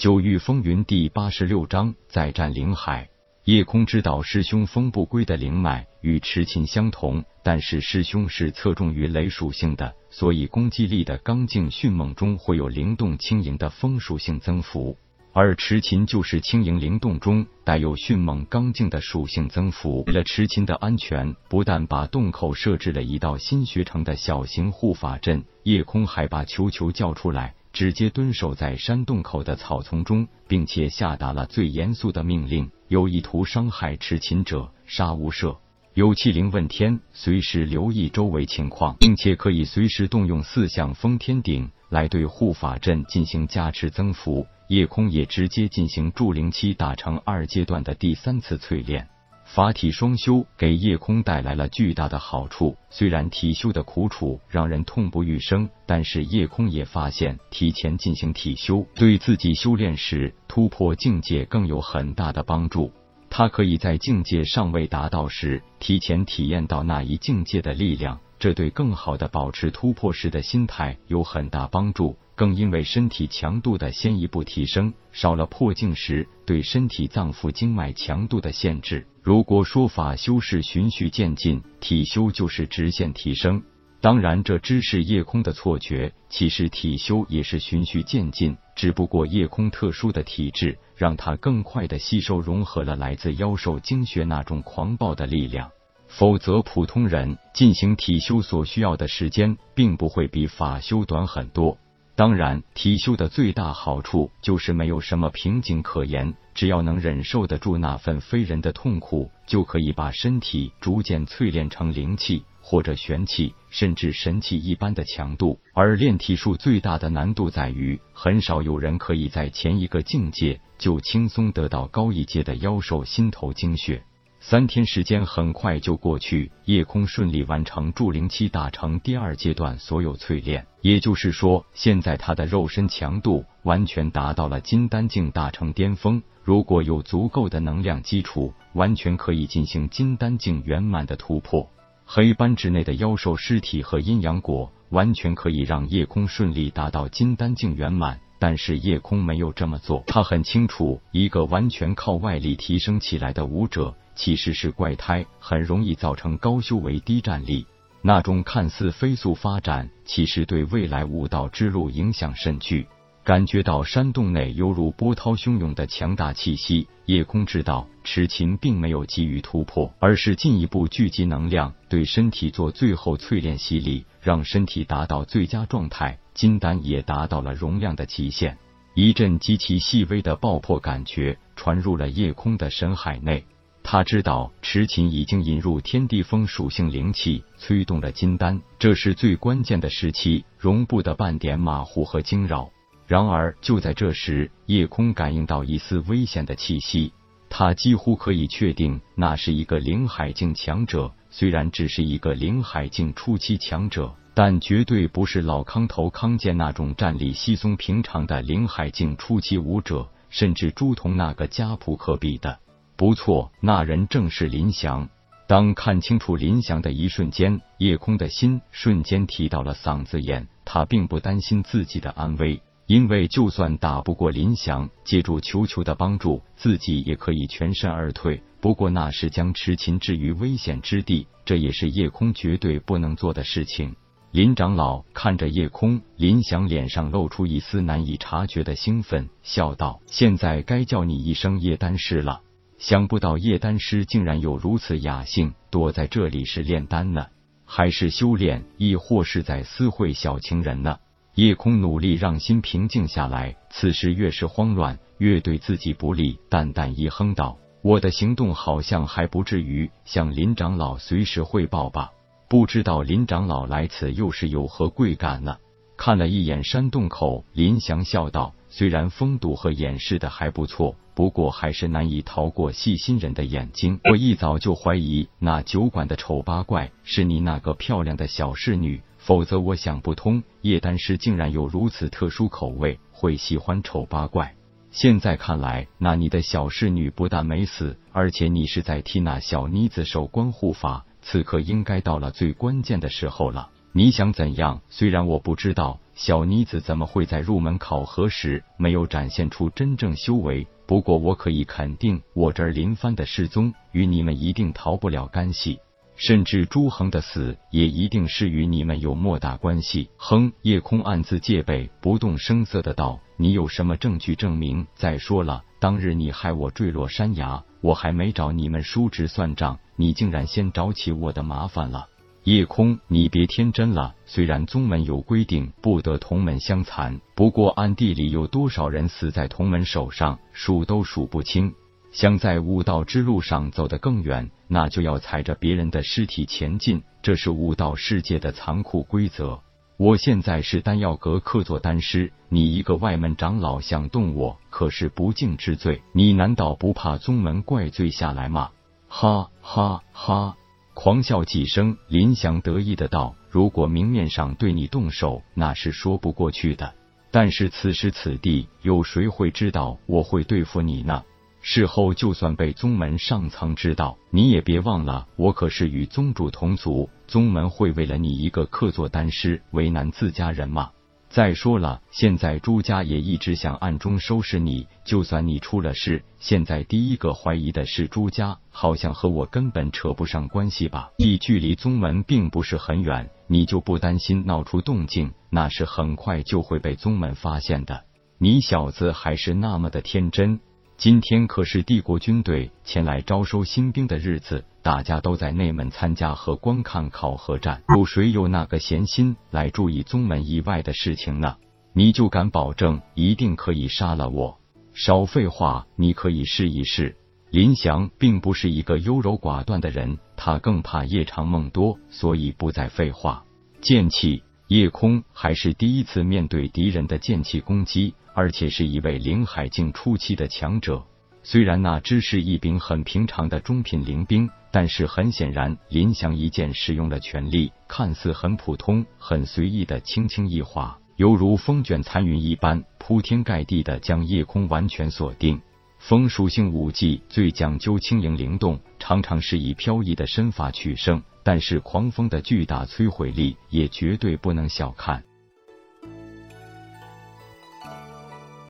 九域风云第八十六章再战灵海。夜空知道师兄风不归的灵脉与痴琴相同，但是师兄是侧重于雷属性的，所以攻击力的刚劲迅猛中会有灵动轻盈的风属性增幅。而持琴就是轻盈灵动中带有迅猛刚劲的属性增幅。为了持琴的安全，不但把洞口设置了一道新学成的小型护法阵，夜空还把球球叫出来，直接蹲守在山洞口的草丛中，并且下达了最严肃的命令：有意图伤害持琴者，杀无赦。有气灵问天，随时留意周围情况，并且可以随时动用四象封天顶来对护法阵进行加持增幅。夜空也直接进行筑灵期打成二阶段的第三次淬炼，法体双修给夜空带来了巨大的好处。虽然体修的苦楚让人痛不欲生，但是夜空也发现，提前进行体修对自己修炼时突破境界更有很大的帮助。他可以在境界尚未达到时，提前体验到那一境界的力量，这对更好的保持突破时的心态有很大帮助。更因为身体强度的先一步提升，少了破境时对身体脏腑经脉强度的限制。如果说法修是循序渐进，体修就是直线提升。当然，这只是夜空的错觉，其实体修也是循序渐进，只不过夜空特殊的体质，让他更快的吸收融合了来自妖兽精血那种狂暴的力量。否则，普通人进行体修所需要的时间，并不会比法修短很多。当然，体修的最大好处就是没有什么瓶颈可言，只要能忍受得住那份非人的痛苦，就可以把身体逐渐淬炼成灵气或者玄气，甚至神气一般的强度。而练体术最大的难度在于，很少有人可以在前一个境界就轻松得到高一阶的妖兽心头精血。三天时间很快就过去，夜空顺利完成筑灵期大成第二阶段所有淬炼，也就是说，现在他的肉身强度完全达到了金丹境大成巅峰。如果有足够的能量基础，完全可以进行金丹境圆满的突破。黑斑之内的妖兽尸体和阴阳果，完全可以让夜空顺利达到金丹境圆满。但是夜空没有这么做，他很清楚，一个完全靠外力提升起来的武者。其实是怪胎，很容易造成高修为低战力。那种看似飞速发展，其实对未来武道之路影响甚巨。感觉到山洞内犹如波涛汹涌的强大气息，夜空知道痴琴并没有急于突破，而是进一步聚集能量，对身体做最后淬炼洗礼，让身体达到最佳状态。金丹也达到了容量的极限。一阵极其细微的爆破感觉传入了夜空的深海内。他知道池琴已经引入天地风属性灵气，催动了金丹，这是最关键的时期，容不得半点马虎和惊扰。然而就在这时，夜空感应到一丝危险的气息，他几乎可以确定那是一个灵海境强者。虽然只是一个灵海境初期强者，但绝对不是老康头康健那种战力稀松平常的灵海境初期武者，甚至朱仝那个家谱可比的。不错，那人正是林翔。当看清楚林翔的一瞬间，夜空的心瞬间提到了嗓子眼。他并不担心自己的安危，因为就算打不过林翔，借助球球的帮助，自己也可以全身而退。不过那是将痴琴置于危险之地，这也是夜空绝对不能做的事情。林长老看着夜空，林翔脸上露出一丝难以察觉的兴奋，笑道：“现在该叫你一声叶丹师了。”想不到叶丹师竟然有如此雅兴，躲在这里是炼丹呢，还是修炼，亦或是在私会小情人呢？夜空努力让心平静下来，此时越是慌乱，越对自己不利，淡淡一哼道：“我的行动好像还不至于向林长老随时汇报吧？不知道林长老来此又是有何贵干呢？”看了一眼山洞口，林祥笑道：“虽然风度和掩饰的还不错。”不过还是难以逃过细心人的眼睛。我一早就怀疑那酒馆的丑八怪是你那个漂亮的小侍女，否则我想不通叶丹师竟然有如此特殊口味，会喜欢丑八怪。现在看来，那你的小侍女不但没死，而且你是在替那小妮子守关护法。此刻应该到了最关键的时候了，你想怎样？虽然我不知道。小妮子怎么会在入门考核时没有展现出真正修为？不过我可以肯定，我这儿林帆的失踪与你们一定逃不了干系。甚至朱恒的死也一定是与你们有莫大关系。哼！叶空暗自戒备，不动声色的道：“你有什么证据证明？再说了，当日你害我坠落山崖，我还没找你们叔侄算账，你竟然先找起我的麻烦了。”夜空，你别天真了。虽然宗门有规定不得同门相残，不过暗地里有多少人死在同门手上，数都数不清。想在武道之路上走得更远，那就要踩着别人的尸体前进，这是武道世界的残酷规则。我现在是丹药阁客座丹师，你一个外门长老想动我，可是不敬之罪。你难道不怕宗门怪罪下来吗？哈哈哈！狂笑几声，林祥得意的道：“如果明面上对你动手，那是说不过去的。但是此时此地，有谁会知道我会对付你呢？”事后就算被宗门上层知道，你也别忘了，我可是与宗主同族，宗门会为了你一个客座丹师为难自家人吗？再说了，现在朱家也一直想暗中收拾你，就算你出了事，现在第一个怀疑的是朱家，好像和我根本扯不上关系吧？你距离宗门并不是很远，你就不担心闹出动静？那是很快就会被宗门发现的。你小子还是那么的天真。今天可是帝国军队前来招收新兵的日子，大家都在内门参加和观看考核战，有谁有那个闲心来注意宗门以外的事情呢？你就敢保证一定可以杀了我？少废话，你可以试一试。林祥并不是一个优柔寡断的人，他更怕夜长梦多，所以不再废话。剑气，夜空还是第一次面对敌人的剑气攻击。而且是一位灵海境初期的强者，虽然那只是一柄很平常的中品灵兵，但是很显然，林祥一剑使用了全力，看似很普通、很随意的轻轻一划，犹如风卷残云一般，铺天盖地的将夜空完全锁定。风属性武技最讲究轻盈灵动，常常是以飘逸的身法取胜，但是狂风的巨大摧毁力也绝对不能小看。